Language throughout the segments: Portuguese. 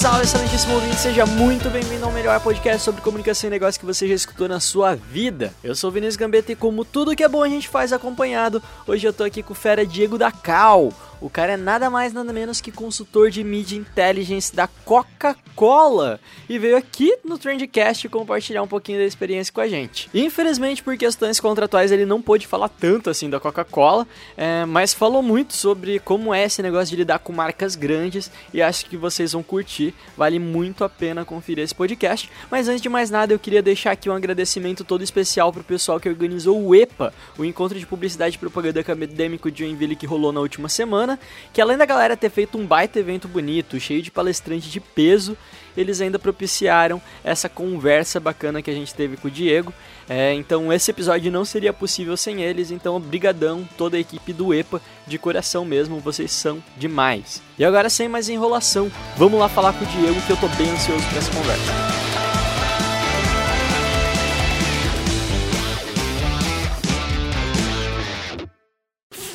Salve, excelentíssimo ouvinte, seja muito bem-vindo ao melhor podcast sobre comunicação e negócio que você já escutou na sua vida. Eu sou o Vinícius Gambetta e como tudo que é bom a gente faz acompanhado, hoje eu tô aqui com o fera Diego da Cal. O cara é nada mais nada menos que consultor de Media Intelligence da Coca-Cola e veio aqui no Trendcast compartilhar um pouquinho da experiência com a gente. Infelizmente, por questões contratuais, ele não pôde falar tanto assim da Coca-Cola, é, mas falou muito sobre como é esse negócio de lidar com marcas grandes e acho que vocês vão curtir. Vale muito a pena conferir esse podcast. Mas antes de mais nada, eu queria deixar aqui um agradecimento todo especial pro pessoal que organizou o EPA, o Encontro de Publicidade e Propaganda Acadêmico de Joinville que rolou na última semana que além da galera ter feito um baita evento bonito, cheio de palestrantes de peso, eles ainda propiciaram essa conversa bacana que a gente teve com o Diego. É, então esse episódio não seria possível sem eles, então obrigadão toda a equipe do EPA, de coração mesmo, vocês são demais. E agora sem mais enrolação, vamos lá falar com o Diego que eu tô bem ansioso para essa conversa.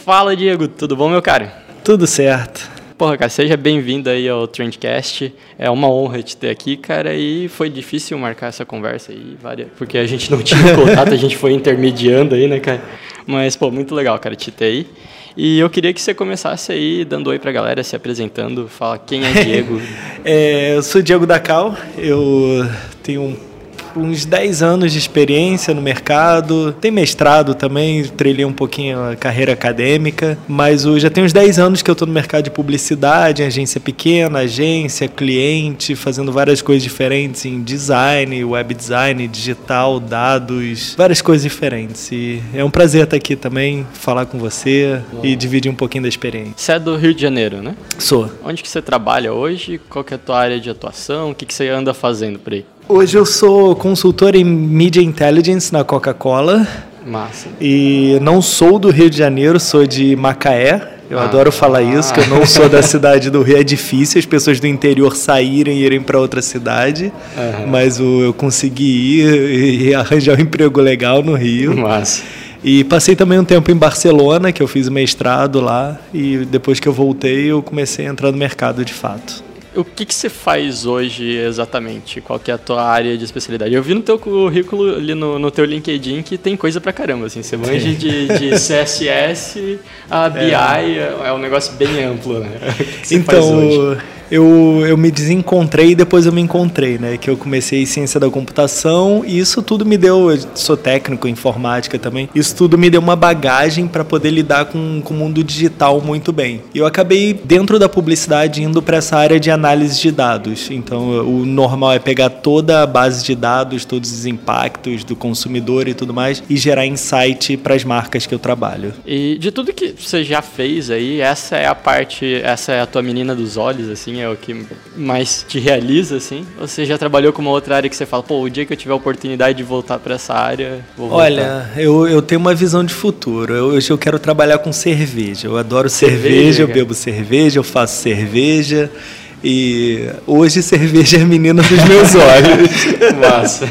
Fala Diego, tudo bom meu cara? Tudo certo. Porra, cara, seja bem-vindo aí ao Trendcast. É uma honra te ter aqui, cara, e foi difícil marcar essa conversa aí, várias, porque a gente não tinha contato, a gente foi intermediando aí, né, cara? Mas, pô, muito legal, cara, te ter aí. E eu queria que você começasse aí dando oi pra galera, se apresentando, fala quem é Diego. É, eu sou Diego Dacal, eu tenho um uns 10 anos de experiência no mercado, tem mestrado também, trilhei um pouquinho a carreira acadêmica, mas já tem uns 10 anos que eu estou no mercado de publicidade, agência pequena, agência, cliente, fazendo várias coisas diferentes em design, web design, digital, dados, várias coisas diferentes. E é um prazer estar aqui também, falar com você e dividir um pouquinho da experiência. Você é do Rio de Janeiro, né? Sou. Onde que você trabalha hoje? Qual que é a tua área de atuação? O que, que você anda fazendo por aí? Hoje eu sou consultor em Media Intelligence na Coca-Cola. Massa. E não sou do Rio de Janeiro, sou de Macaé. Eu Ah. adoro falar isso, que eu não sou da cidade do Rio. É difícil as pessoas do interior saírem e irem para outra cidade. Mas o- eu consegui ir e arranjar um emprego legal no Rio. Massa. E passei também um tempo em Barcelona, que eu fiz mestrado lá. E depois que eu voltei, eu comecei a entrar no mercado de fato. O que, que você faz hoje exatamente? Qual que é a tua área de especialidade? Eu vi no teu currículo, ali no, no teu LinkedIn, que tem coisa pra caramba, assim. Você manja de, de CSS, a BI, é. é um negócio bem amplo, né? O que que você faz hoje? Eu, eu me desencontrei e depois eu me encontrei, né? Que eu comecei ciência da computação e isso tudo me deu. Eu sou técnico em informática também. Isso tudo me deu uma bagagem para poder lidar com, com o mundo digital muito bem. E eu acabei, dentro da publicidade, indo para essa área de análise de dados. Então, o normal é pegar toda a base de dados, todos os impactos do consumidor e tudo mais, e gerar insight para as marcas que eu trabalho. E de tudo que você já fez aí, essa é a parte, essa é a tua menina dos olhos, assim, é o que mais te realiza, assim? Ou você já trabalhou com uma outra área que você fala, pô, o dia que eu tiver a oportunidade de voltar para essa área, vou voltar. Olha, eu, eu tenho uma visão de futuro. Eu, hoje eu quero trabalhar com cerveja. Eu adoro cerveja, Cerveja, eu bebo cerveja, eu faço cerveja. E hoje cerveja é menina dos meus olhos. Massa.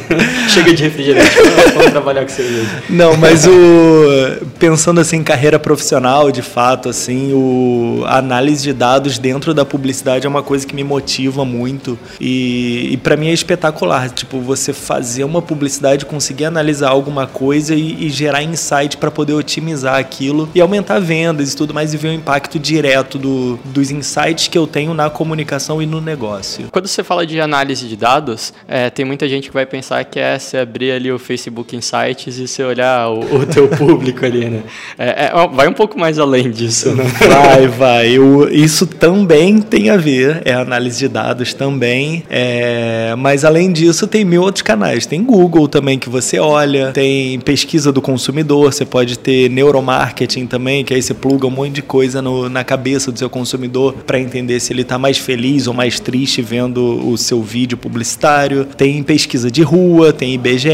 Chega de refrigerante, vamos trabalhar com cerveja. Não, mas o pensando assim em carreira profissional, de fato, assim, o a análise de dados dentro da publicidade é uma coisa que me motiva muito e, e para mim é espetacular, tipo, você fazer uma publicidade, conseguir analisar alguma coisa e, e gerar insight para poder otimizar aquilo e aumentar vendas e tudo mais e ver o impacto direto do, dos insights que eu tenho na comunicação comunicação e no negócio. Quando você fala de análise de dados, é, tem muita gente que vai pensar que é você abrir ali o Facebook Insights e você olhar o, o teu público ali, né? É, é, vai um pouco mais além disso, né? Vai, vai. Eu, isso também tem a ver, é análise de dados também. É, mas além disso, tem mil outros canais. Tem Google também que você olha, tem pesquisa do consumidor, você pode ter neuromarketing também, que aí você pluga um monte de coisa no, na cabeça do seu consumidor para entender se ele está mais feliz ou mais triste vendo o seu vídeo publicitário. Tem pesquisa de rua, tem IBGE,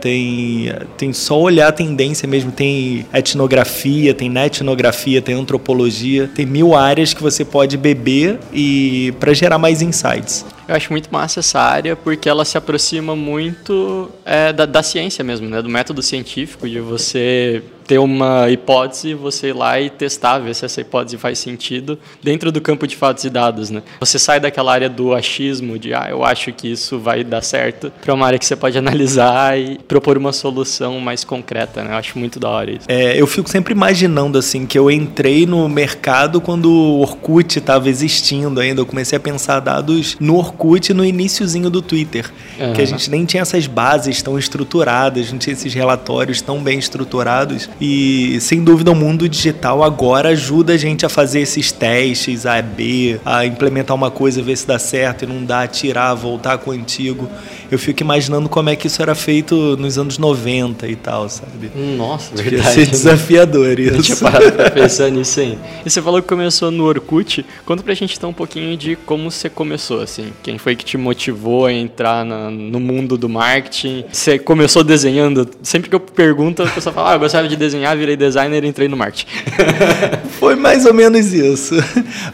tem, tem só olhar a tendência mesmo, tem etnografia, tem netnografia, tem antropologia, tem mil áreas que você pode beber e para gerar mais insights. Eu acho muito massa essa área porque ela se aproxima muito é, da, da ciência mesmo, né? Do método científico de você ter uma hipótese, você ir lá e testar, ver se essa hipótese faz sentido dentro do campo de fatos e dados, né? Você sai daquela área do achismo, de ah, eu acho que isso vai dar certo, para uma área que você pode analisar e propor uma solução mais concreta, né? Eu acho muito da hora isso. É, eu fico sempre imaginando, assim, que eu entrei no mercado quando o Orkut estava existindo ainda, eu comecei a pensar dados no Orkut no iníciozinho do Twitter, uhum. que a gente nem tinha essas bases tão estruturadas, não tinha esses relatórios tão bem estruturados. E sem dúvida o mundo digital agora ajuda a gente a fazer esses testes A, B, a implementar uma coisa, ver se dá certo e não dá, tirar, voltar com o antigo. Eu fico imaginando como é que isso era feito nos anos 90 e tal, sabe? Nossa, Devia verdade. ser desafiador isso. Eu tinha parado pra pensar nisso aí. E você falou que começou no Orkut. Conta pra gente então um pouquinho de como você começou, assim. Quem foi que te motivou a entrar na, no mundo do marketing? Você começou desenhando? Sempre que eu pergunto, a pessoa fala, ah, eu gostava de desenhar, virei designer e entrei no marketing. Foi mais ou menos isso.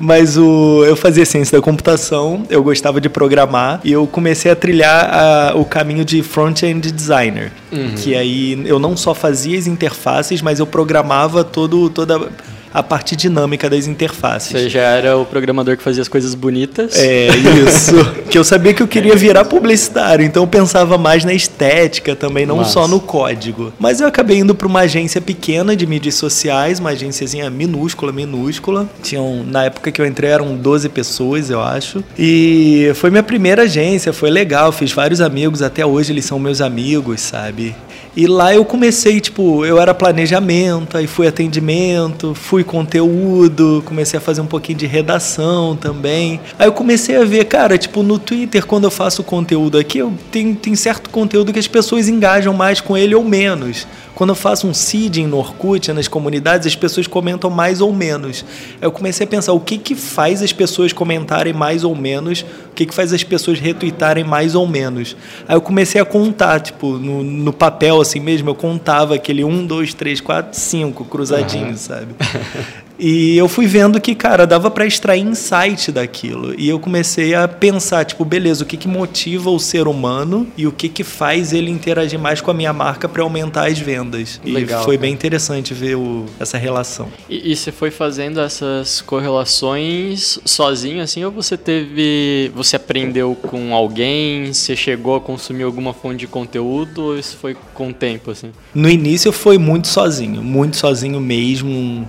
Mas o, eu fazia ciência da computação, eu gostava de programar e eu comecei a trilhar a, o caminho de front-end designer. Uhum. Que aí eu não só fazia as interfaces, mas eu programava todo, toda a parte dinâmica das interfaces. Você já era o programador que fazia as coisas bonitas? É, isso. que eu sabia que eu queria virar publicitário, então eu pensava mais na estética também, não Nossa. só no código. Mas eu acabei indo para uma agência pequena de mídias sociais, uma agênciazinha minúscula, minúscula. Tinham, na época que eu entrei, eram 12 pessoas, eu acho. E foi minha primeira agência, foi legal, fiz vários amigos, até hoje eles são meus amigos, sabe? E lá eu comecei, tipo, eu era planejamento, aí fui atendimento, fui conteúdo, comecei a fazer um pouquinho de redação também. Aí eu comecei a ver, cara, tipo, no Twitter, quando eu faço conteúdo aqui, eu tenho, tem certo conteúdo que as pessoas engajam mais com ele ou menos. Quando eu faço um seeding no Orkut, nas comunidades, as pessoas comentam mais ou menos. Aí eu comecei a pensar o que, que faz as pessoas comentarem mais ou menos, o que, que faz as pessoas retweetarem mais ou menos. Aí eu comecei a contar, tipo, no, no papel assim mesmo, eu contava aquele 1, 2, 3, 4, 5 cruzadinho, uhum. sabe? E eu fui vendo que, cara, dava para extrair insight daquilo. E eu comecei a pensar, tipo, beleza, o que, que motiva o ser humano e o que, que faz ele interagir mais com a minha marca para aumentar as vendas. Legal, e foi cara. bem interessante ver o, essa relação. E, e, você foi fazendo essas correlações sozinho, assim, ou você teve. Você aprendeu com alguém? Você chegou a consumir alguma fonte de conteúdo? Ou isso foi com o tempo, assim? No início foi muito sozinho, muito sozinho mesmo.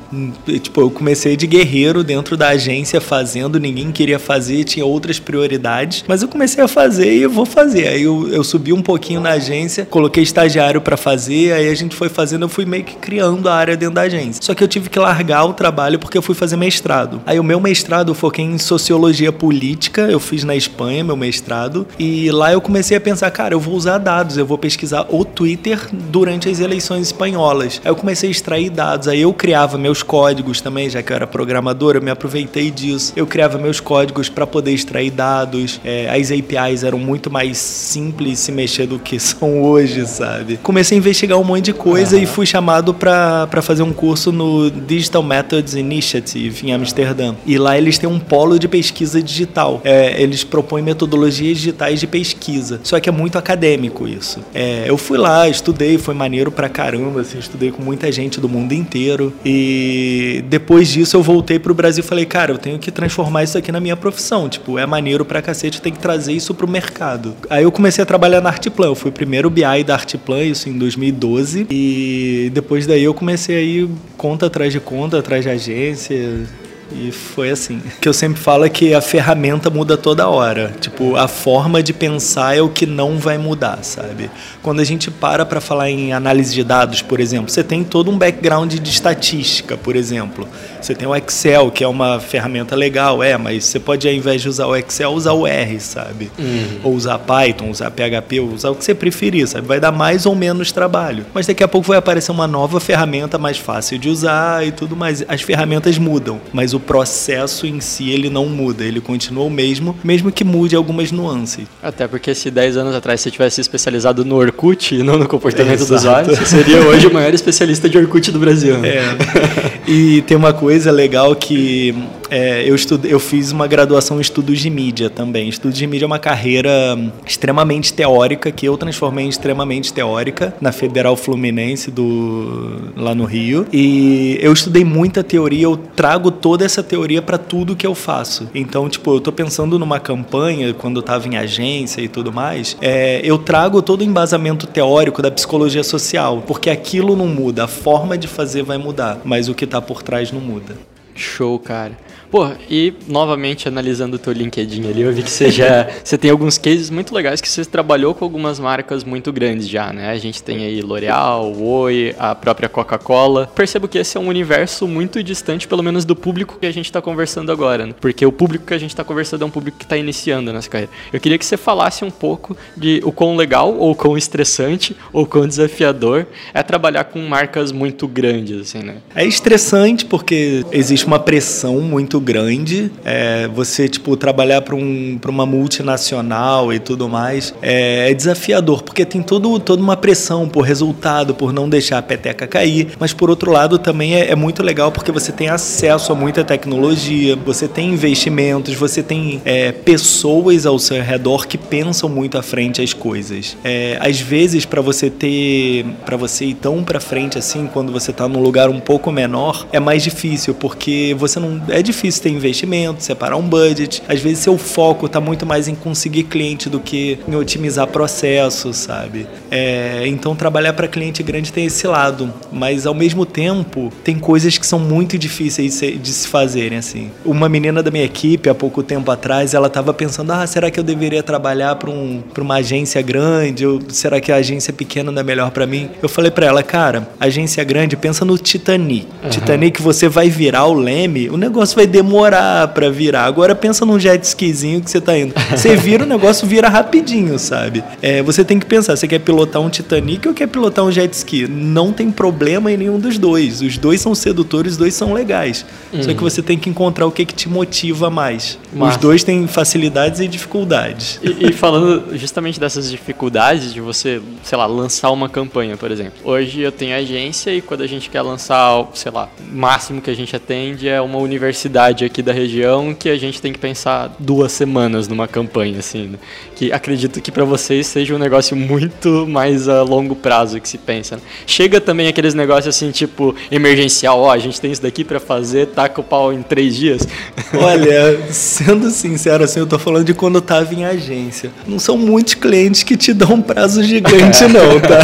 Tipo, Tipo, eu comecei de guerreiro dentro da agência fazendo, ninguém queria fazer, tinha outras prioridades, mas eu comecei a fazer e eu vou fazer. Aí eu, eu subi um pouquinho na agência, coloquei estagiário para fazer, aí a gente foi fazendo, eu fui meio que criando a área dentro da agência. Só que eu tive que largar o trabalho porque eu fui fazer mestrado. Aí o meu mestrado eu foquei em sociologia política, eu fiz na Espanha meu mestrado, e lá eu comecei a pensar, cara, eu vou usar dados, eu vou pesquisar o Twitter durante as eleições espanholas. Aí eu comecei a extrair dados, aí eu criava meus códigos também, já que eu era programador, eu me aproveitei disso. Eu criava meus códigos para poder extrair dados. É, as APIs eram muito mais simples se mexer do que são hoje, sabe? Comecei a investigar um monte de coisa uhum. e fui chamado para fazer um curso no Digital Methods Initiative em Amsterdã. E lá eles têm um polo de pesquisa digital. É, eles propõem metodologias digitais de pesquisa. Só que é muito acadêmico isso. É, eu fui lá, estudei, foi maneiro pra caramba, assim, estudei com muita gente do mundo inteiro. E depois disso eu voltei pro Brasil e falei, cara, eu tenho que transformar isso aqui na minha profissão. Tipo, é maneiro pra cacete, tem que trazer isso pro mercado. Aí eu comecei a trabalhar na Artplan. Eu fui primeiro BI da Artplan, isso em 2012. E depois daí eu comecei a ir conta atrás de conta, atrás de agência E foi assim. O que eu sempre falo é que a ferramenta muda toda hora. Tipo, a forma de pensar é o que não vai mudar, sabe? Quando a gente para para falar em análise de dados, por exemplo, você tem todo um background de estatística, por exemplo. Você tem o Excel, que é uma ferramenta legal, é, mas você pode, ao invés de usar o Excel, usar o R, sabe? Uhum. Ou usar Python, usar PHP, usar o que você preferir, sabe? Vai dar mais ou menos trabalho. Mas daqui a pouco vai aparecer uma nova ferramenta mais fácil de usar e tudo mais. As ferramentas mudam, mas o processo em si ele não muda, ele continua o mesmo, mesmo que mude algumas nuances. Até porque se 10 anos atrás você tivesse especializado no Orkut e não no comportamento dos usuário, você seria hoje o maior especialista de Orkut do Brasil. É. E tem uma coisa legal que é, eu, estudei, eu fiz uma graduação em estudos de mídia também. Estudos de mídia é uma carreira extremamente teórica, que eu transformei em extremamente teórica na Federal Fluminense do, lá no Rio. E eu estudei muita teoria, eu trago toda essa teoria para tudo que eu faço. Então, tipo, eu tô pensando numa campanha, quando eu tava em agência e tudo mais, é, eu trago todo o embasamento teórico da psicologia social, porque aquilo não muda, a forma de fazer vai mudar, mas o que tá por trás não muda. Show, cara. Pô, e novamente analisando o teu LinkedIn ali, eu vi que você já você tem alguns cases muito legais que você trabalhou com algumas marcas muito grandes já, né? A gente tem aí L'Oreal, Oi, a própria Coca-Cola. Percebo que esse é um universo muito distante, pelo menos do público que a gente está conversando agora, né? Porque o público que a gente está conversando é um público que está iniciando nessa carreira. Eu queria que você falasse um pouco de o quão legal, ou quão estressante, ou quão desafiador é trabalhar com marcas muito grandes, assim, né? É estressante porque existe uma pressão muito grande. É, você, tipo, trabalhar para um, uma multinacional e tudo mais é, é, desafiador, porque tem todo, toda uma pressão por resultado, por não deixar a peteca cair. Mas, por outro lado, também é, é muito legal porque você tem acesso a muita tecnologia, você tem investimentos, você tem é, pessoas ao seu redor que pensam muito à frente as coisas. É, às vezes, para você ter, para você ir tão para frente assim, quando você está num lugar um pouco menor, é mais difícil, porque você não. É difícil ter investimento, separar um budget. Às vezes seu foco está muito mais em conseguir cliente do que em otimizar processos, sabe? É, então trabalhar para cliente grande tem esse lado, mas ao mesmo tempo tem coisas que são muito difíceis de se fazerem assim. Uma menina da minha equipe há pouco tempo atrás, ela estava pensando: "Ah, será que eu deveria trabalhar para um, uma agência grande? Ou será que a agência pequena não é melhor para mim?" Eu falei para ela: "Cara, agência grande, pensa no Titanic. Uhum. Titanic você vai virar o leme, o negócio vai demorar para virar. Agora pensa num jet skizinho que você tá indo. Você vira, o negócio vira rapidinho, sabe? É, você tem que pensar, você quer pilotar um Titanic ou quer pilotar um jet ski? Não tem problema em nenhum dos dois. Os dois são sedutores, os dois são legais. Uhum. Só que você tem que encontrar o que, que te motiva mais. Massa. Os dois têm facilidades e dificuldades. E, e falando justamente dessas dificuldades de você, sei lá, lançar uma campanha, por exemplo. Hoje eu tenho agência e quando a gente quer lançar, sei lá, o máximo que a gente é uma universidade aqui da região que a gente tem que pensar duas semanas numa campanha, assim, né? que acredito que para vocês seja um negócio muito mais a longo prazo que se pensa. Né? Chega também aqueles negócios assim, tipo, emergencial, ó, oh, a gente tem isso daqui para fazer, taca o pau em três dias. Olha, sendo sincero, assim, eu tô falando de quando eu tava em agência. Não são muitos clientes que te dão um prazo gigante, não, tá?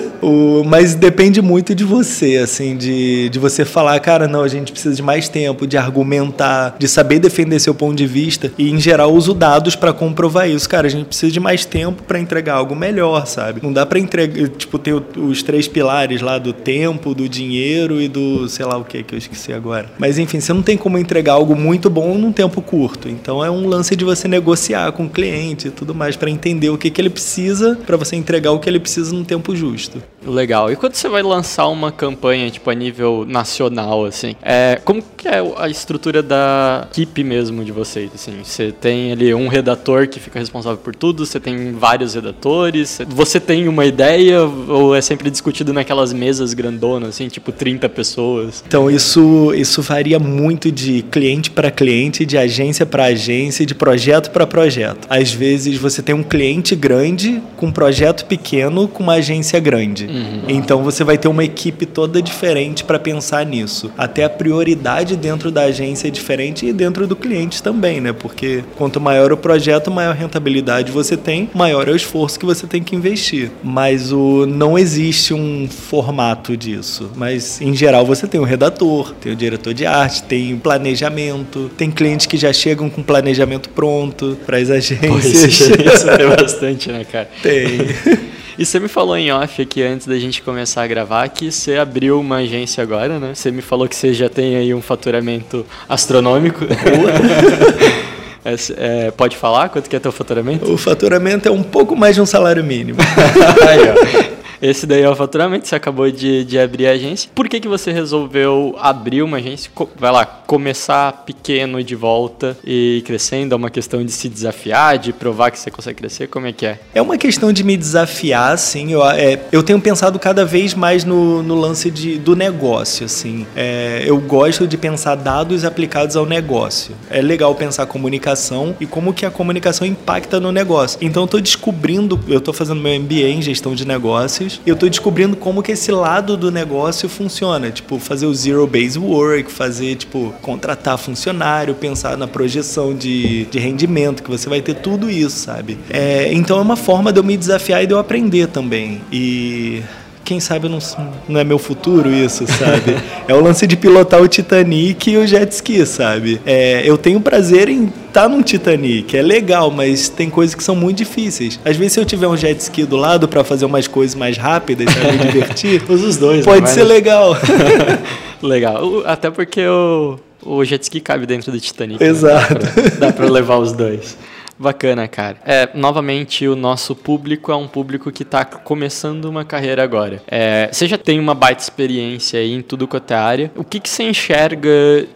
O, mas depende muito de você, assim, de, de você falar, cara, não, a gente precisa de mais tempo, de argumentar, de saber defender seu ponto de vista e, em geral, uso dados para comprovar isso. Cara, a gente precisa de mais tempo para entregar algo melhor, sabe? Não dá para entregar, tipo, ter os três pilares lá do tempo, do dinheiro e do, sei lá o que que eu esqueci agora. Mas, enfim, você não tem como entregar algo muito bom num tempo curto. Então, é um lance de você negociar com o cliente e tudo mais para entender o que, que ele precisa para você entregar o que ele precisa no tempo justo. Legal. E quando você vai lançar uma campanha, tipo, a nível nacional, assim, é, como que é a estrutura da equipe mesmo de vocês, assim? Você tem ali um redator que fica responsável por tudo, você tem vários redatores, você tem uma ideia ou é sempre discutido naquelas mesas grandonas, assim, tipo 30 pessoas? Então, isso, isso varia muito de cliente para cliente, de agência para agência, de projeto para projeto. Às vezes você tem um cliente grande com um projeto pequeno com uma agência grande. Então você vai ter uma equipe toda diferente para pensar nisso. Até a prioridade dentro da agência é diferente e dentro do cliente também, né? Porque quanto maior o projeto, maior rentabilidade você tem, maior é o esforço que você tem que investir. Mas o não existe um formato disso. Mas em geral você tem o redator, tem o diretor de arte, tem planejamento, tem clientes que já chegam com planejamento pronto para as agências. Isso tem bastante, né, cara? Tem. E você me falou em off aqui antes da gente começar a gravar que você abriu uma agência agora, né? Você me falou que você já tem aí um faturamento astronômico. É, pode falar quanto que é teu faturamento? O faturamento é um pouco mais de um salário mínimo. aí, ó. Esse daí é o faturamento, você acabou de, de abrir a agência. Por que, que você resolveu abrir uma agência? Vai lá, começar pequeno de volta e crescendo? É uma questão de se desafiar, de provar que você consegue crescer? Como é que é? É uma questão de me desafiar, assim. Eu, é, eu tenho pensado cada vez mais no, no lance de, do negócio, assim. É, eu gosto de pensar dados aplicados ao negócio. É legal pensar comunicação e como que a comunicação impacta no negócio. Então eu estou descobrindo, eu estou fazendo meu MBA em gestão de negócios eu estou descobrindo como que esse lado do negócio funciona. Tipo, fazer o zero base work, fazer, tipo, contratar funcionário, pensar na projeção de, de rendimento, que você vai ter tudo isso, sabe? É, então é uma forma de eu me desafiar e de eu aprender também. E quem sabe não, não é meu futuro isso, sabe? é o lance de pilotar o Titanic e o jet ski, sabe? É, eu tenho prazer em estar tá num Titanic, é legal, mas tem coisas que são muito difíceis. Às vezes, se eu tiver um jet ski do lado para fazer umas coisas mais rápidas, para me divertir, os dois, pode ser legal. legal. Até porque o, o jet ski cabe dentro do Titanic. Exato. Né? Dá para levar os dois. Bacana, cara. É, novamente, o nosso público é um público que está começando uma carreira agora. É, você já tem uma baita experiência aí em tudo quanto é área. O que, que você enxerga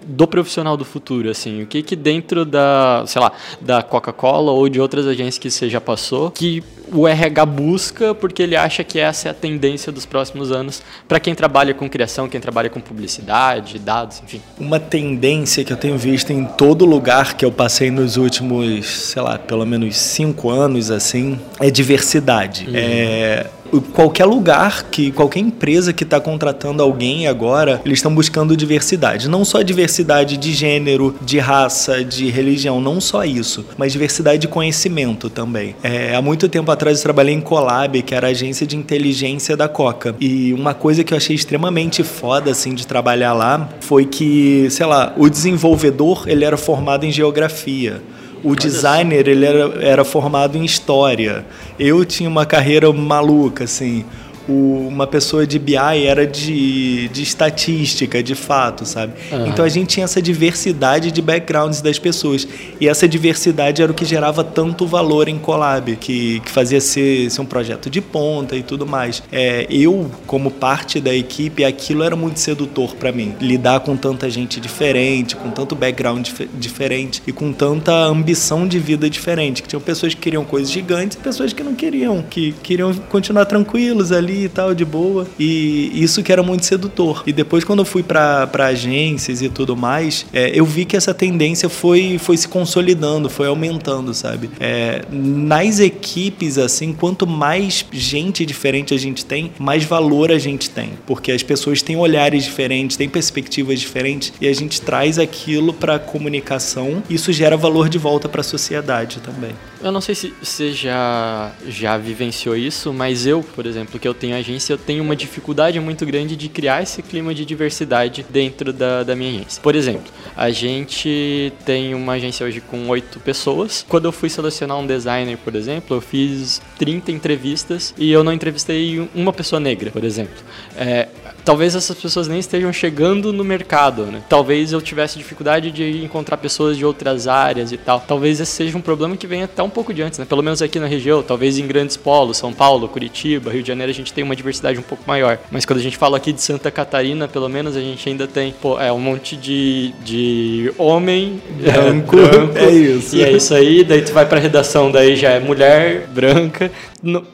do profissional do futuro, assim? O que que dentro da, sei lá, da Coca-Cola ou de outras agências que você já passou, que o RH busca porque ele acha que essa é a tendência dos próximos anos para quem trabalha com criação, quem trabalha com publicidade, dados, enfim. Uma tendência que eu tenho visto em todo lugar que eu passei nos últimos, sei lá, pelo menos cinco anos, assim, é diversidade. Uhum. É qualquer lugar que qualquer empresa que está contratando alguém agora eles estão buscando diversidade. Não só diversidade de gênero de raça de religião não só isso mas diversidade de conhecimento também. É, há muito tempo atrás eu trabalhei em Colab que era a agência de inteligência da Coca. E uma coisa que eu achei extremamente foda assim de trabalhar lá foi que sei lá o desenvolvedor ele era formado em geografia o designer ele era, era formado em história. Eu tinha uma carreira maluca, assim o, uma pessoa de BI era de, de estatística, de fato, sabe? Uhum. Então a gente tinha essa diversidade de backgrounds das pessoas. E essa diversidade era o que gerava tanto valor em Colab, que, que fazia ser, ser um projeto de ponta e tudo mais. É, eu, como parte da equipe, aquilo era muito sedutor para mim. Lidar com tanta gente diferente, com tanto background dif diferente e com tanta ambição de vida diferente. Que tinham pessoas que queriam coisas gigantes e pessoas que não queriam, que queriam continuar tranquilos ali e tal, de boa. E isso que era muito sedutor. E depois, quando eu fui para agências e tudo mais, é, eu vi que essa tendência foi, foi se consolidando, foi aumentando, sabe? É, nas equipes, assim, quanto mais gente diferente a gente tem, mais valor a gente tem. Porque as pessoas têm olhares diferentes, têm perspectivas diferentes e a gente traz aquilo para comunicação. Isso gera valor de volta para a sociedade também. Eu não sei se você já, já vivenciou isso, mas eu, por exemplo, que eu tenho agência, eu tenho uma dificuldade muito grande de criar esse clima de diversidade dentro da, da minha agência. Por exemplo, a gente tem uma agência hoje com oito pessoas. Quando eu fui selecionar um designer, por exemplo, eu fiz 30 entrevistas e eu não entrevistei uma pessoa negra, por exemplo. É, talvez essas pessoas nem estejam chegando no mercado, né? Talvez eu tivesse dificuldade de encontrar pessoas de outras áreas e tal. Talvez esse seja um problema que venha até um pouco de antes, né? Pelo menos aqui na região, talvez em grandes polos, São Paulo, Curitiba, Rio de Janeiro, a gente tem uma diversidade um pouco maior. Mas quando a gente fala aqui de Santa Catarina, pelo menos a gente ainda tem, pô, é um monte de, de homem branco, é, branco, é isso. E é isso aí, daí tu vai pra redação, daí já é mulher branca.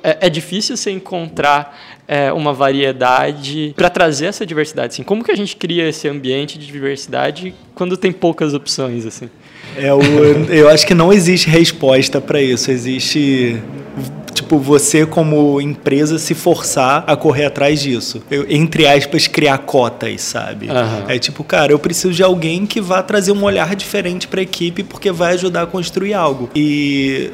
É, é difícil você encontrar é, uma variedade para trazer essa diversidade. Assim, como que a gente cria esse ambiente de diversidade quando tem poucas opções assim? É o, eu acho que não existe resposta para isso. Existe tipo, você como empresa se forçar a correr atrás disso. Eu, entre aspas, criar cotas, sabe? Aham. É tipo, cara, eu preciso de alguém que vá trazer um olhar diferente para a equipe porque vai ajudar a construir algo. E,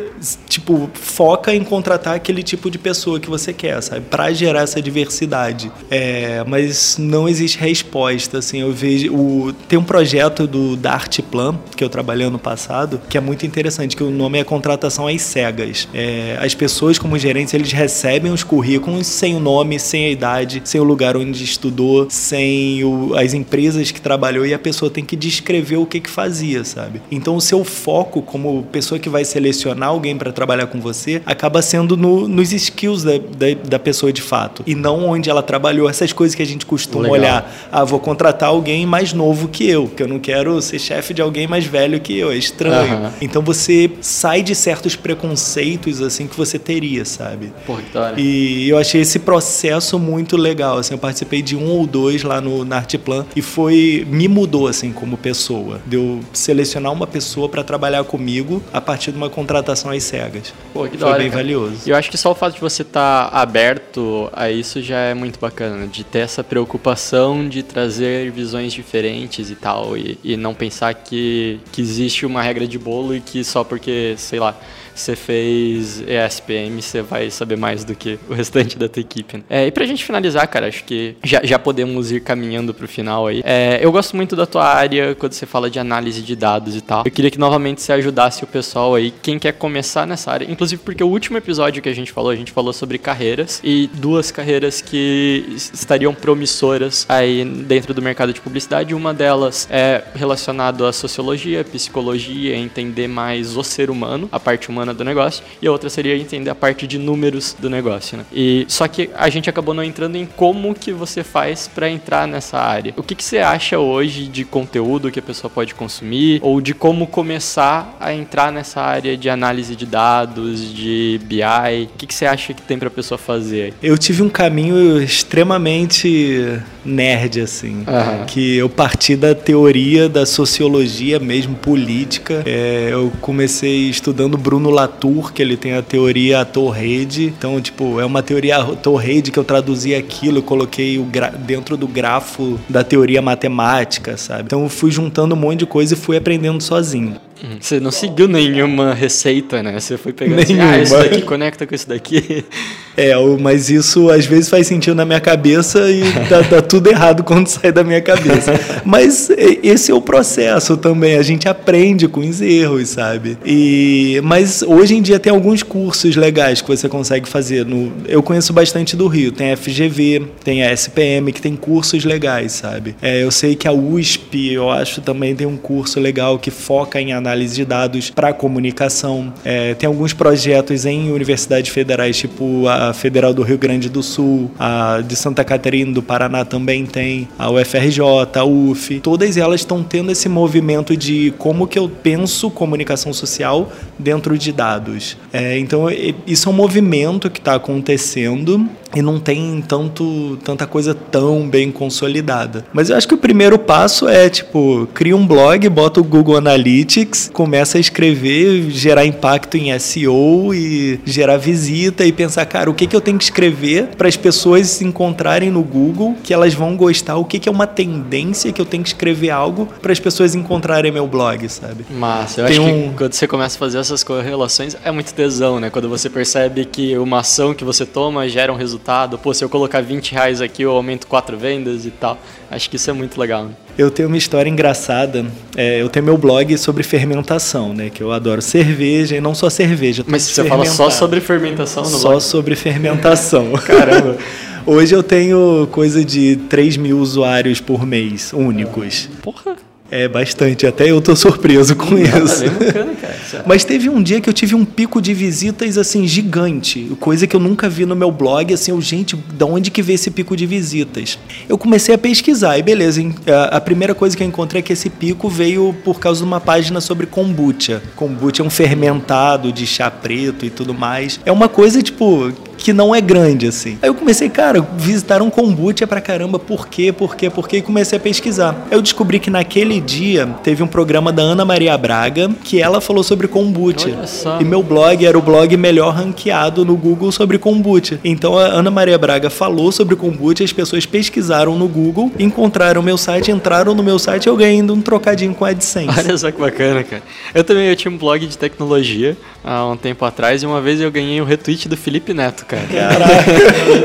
tipo, foca em contratar aquele tipo de pessoa que você quer, sabe? Para gerar essa diversidade. É, mas não existe resposta, assim. Eu vejo. O, tem um projeto do da Artplan, que eu trabalhei ano passado, que é muito interessante, que o nome é contratação às cegas. É, as pessoas, como gerentes, eles recebem os currículos sem o nome, sem a idade, sem o lugar onde estudou, sem o- as empresas que trabalhou e a pessoa tem que descrever o que que fazia, sabe? Então o seu foco como pessoa que vai selecionar alguém para trabalhar com você acaba sendo no- nos skills da, da, da pessoa de fato e não onde ela trabalhou. Essas coisas que a gente costuma Legal. olhar. Ah, vou contratar alguém mais novo que eu, porque eu não quero ser chefe de alguém mais velho que eu, é estranho. Aham. Então você sai de certos preconceitos assim que você teria, sabe? Porra, que da hora. E eu achei esse processo muito legal. Assim, eu participei de um ou dois lá no na Artplan e foi me mudou assim como pessoa. De eu selecionar uma pessoa para trabalhar comigo a partir de uma contratação às cegas. Pô, que da foi hora, bem cara. valioso. E eu acho que só o fato de você estar aberto a isso já é muito bacana, né? de ter essa preocupação de trazer visões diferentes e tal, e, e não pensar que, que existe uma regra de bolo e que só porque, sei lá, você fez ESPM, você vai saber mais do que o restante da tua equipe. Né? É, e pra gente finalizar, cara, acho que já, já podemos ir caminhando pro final aí. É, eu gosto muito da tua área quando você fala de análise de dados e tal. Eu queria que novamente você ajudasse o pessoal aí, quem quer começar nessa área. Inclusive porque o último episódio que a gente falou, a gente falou sobre carreiras e duas carreiras que es- estariam promissoras aí dentro do mercado de publicidade. Uma delas é relacionado à sociologia, psicologia, entender mais o ser humano, a parte humana do negócio, e a outra seria entender a parte de números do negócio, né? E só que a gente acabou não entrando em como que você faz para entrar nessa área. O que, que você acha hoje de conteúdo que a pessoa pode consumir ou de como começar a entrar nessa área de análise de dados, de BI? O que, que você acha que tem para a pessoa fazer? Eu tive um caminho extremamente nerd, assim. Aham. Que eu parti da teoria da sociologia mesmo, política. É, eu comecei estudando Bruno Latour, que ele tem a teoria ator-rede. Então, tipo, é uma teoria ator-rede que eu traduzi aquilo, eu coloquei o dentro do grafo da teoria matemática, sabe? Então, eu fui juntando um monte de coisa e fui aprendendo sozinho. Você não seguiu nenhuma receita, né? Você foi pegando assim, ah, isso daqui conecta com isso daqui. É, o- mas isso às vezes faz sentido na minha cabeça e tá, tá tudo errado quando sai da minha cabeça. Mas esse é o processo também, a gente aprende com os erros, sabe? E, mas hoje em dia tem alguns cursos legais que você consegue fazer. No, eu conheço bastante do Rio, tem a FGV, tem a SPM, que tem cursos legais, sabe? É, eu sei que a USP, eu acho, também tem um curso legal que foca em análise de dados para comunicação. É, tem alguns projetos em universidades federais, tipo a Federal do Rio Grande do Sul, a de Santa Catarina do Paraná também tem, a UFRJ, a UF. Todas elas estão tendo esse movimento de como que eu penso comunicação social dentro de dados. É, então, isso é um movimento que está acontecendo e não tem tanto, tanta coisa tão bem consolidada. Mas eu acho que o primeiro passo é, tipo, cria um blog, bota o Google Analytics, começa a escrever, gerar impacto em SEO e gerar visita e pensar, cara, o que, que eu tenho que escrever para as pessoas se encontrarem no Google, que elas vão gostar, o que, que é uma tendência que eu tenho que escrever algo para as pessoas encontrarem meu blog, sabe? Mas eu Tem acho um- que quando você começa a fazer essas correlações é muito tesão, né? Quando você percebe que uma ação que você toma gera um resultado. Pô, se eu colocar 20 reais aqui, eu aumento quatro vendas e tal. Acho que isso é muito legal. Né? Eu tenho uma história engraçada. É, eu tenho meu blog sobre fermentação, né? Que eu adoro cerveja e não só cerveja. Mas você fala só sobre fermentação no Só blog? sobre fermentação. Caramba. Hoje eu tenho coisa de 3 mil usuários por mês, únicos. Porra. É bastante, até eu tô surpreso com Tá isso. bacana, cara. É- Mas teve um dia que eu tive um pico de visitas assim gigante, coisa que eu nunca vi no meu blog, assim, eu, gente, da onde que veio esse pico de visitas? Eu comecei a pesquisar e beleza, hein, a primeira coisa que eu encontrei é que esse pico veio por causa de uma página sobre kombucha. Kombucha é um fermentado de chá preto e tudo mais. É uma coisa tipo que não é grande, assim. Aí eu comecei, cara, visitaram kombucha pra caramba, por quê, por quê, por quê? E comecei a pesquisar. Eu descobri que naquele dia teve um programa da Ana Maria Braga que ela falou sobre kombucha. Olha só. E meu blog era o blog melhor ranqueado no Google sobre kombucha. Então a Ana Maria Braga falou sobre kombucha, as pessoas pesquisaram no Google, encontraram meu site, entraram no meu site e eu ganhei ainda um trocadinho com a AdSense. Olha só que bacana, cara. Eu também eu tinha um blog de tecnologia há um tempo atrás e uma vez eu ganhei o retweet do Felipe Neto, cara. Caraca.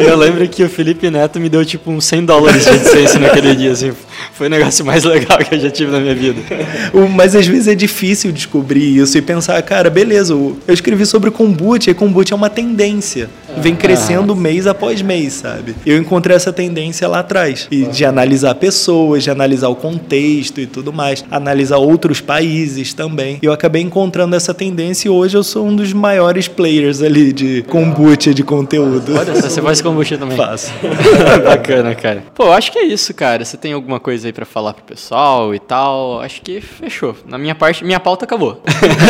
eu lembro que o Felipe Neto me deu tipo uns 100 dólares de AdSense naquele dia, assim. Foi o negócio mais legal que eu já tive na minha vida. Mas às vezes é difícil descobrir isso e pensar, cara, beleza, eu escrevi sobre kombucha e kombucha é uma tendência. Vem crescendo mês após mês, sabe? Eu encontrei essa tendência lá atrás. E de analisar pessoas, de analisar o contexto e tudo mais. Analisar outros países também. E eu acabei encontrando essa tendência e hoje eu sou um dos maiores players ali de kombucha de conteúdo. Olha só, você faz kombucha também. Faço. Bacana, cara. Pô, acho que é isso, cara. Você tem alguma coisa aí pra falar pro pessoal e tal? Acho que fechou. Na minha parte, minha pauta acabou.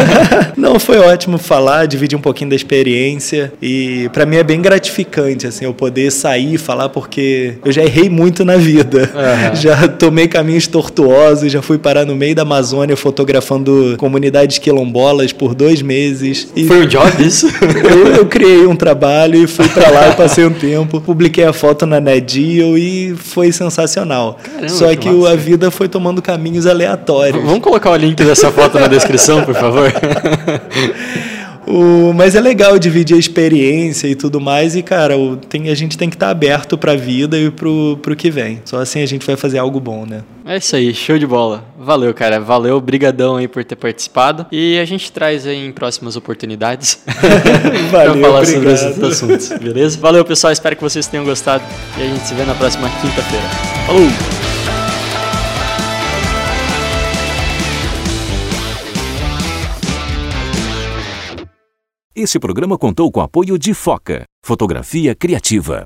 Não, foi ótimo falar, dividir um pouquinho da experiência e pra mim é bem gratificante assim eu poder sair e falar porque eu já errei muito na vida. Já tomei caminhos tortuosos, já fui parar no meio da Amazônia fotografando comunidades quilombolas por dois meses. E Foi um job isso? eu, eu criei um trabalho e fui pra lá e passei um tempo. Publiquei a foto na Nedio e foi sensacional. Caramba, Só que que, a vida foi tomando caminhos aleatórios. Vamos colocar o link dessa foto na descrição, por favor? O, mas é legal dividir a experiência e tudo mais. E, cara, o- tem, a gente tem que estar aberto pra vida e pro, pro que vem. Só assim a gente vai fazer algo bom, né? É isso aí, show de bola. Valeu, cara. Valeu, brigadão aí por ter participado. E a gente traz aí em próximas oportunidades Valeu, pra falar sobre obrigado. esses assuntos, beleza? Valeu, pessoal. Espero que vocês tenham gostado. E a gente se vê na próxima quinta-feira. Falou! Esse programa contou com apoio de Foca, fotografia criativa.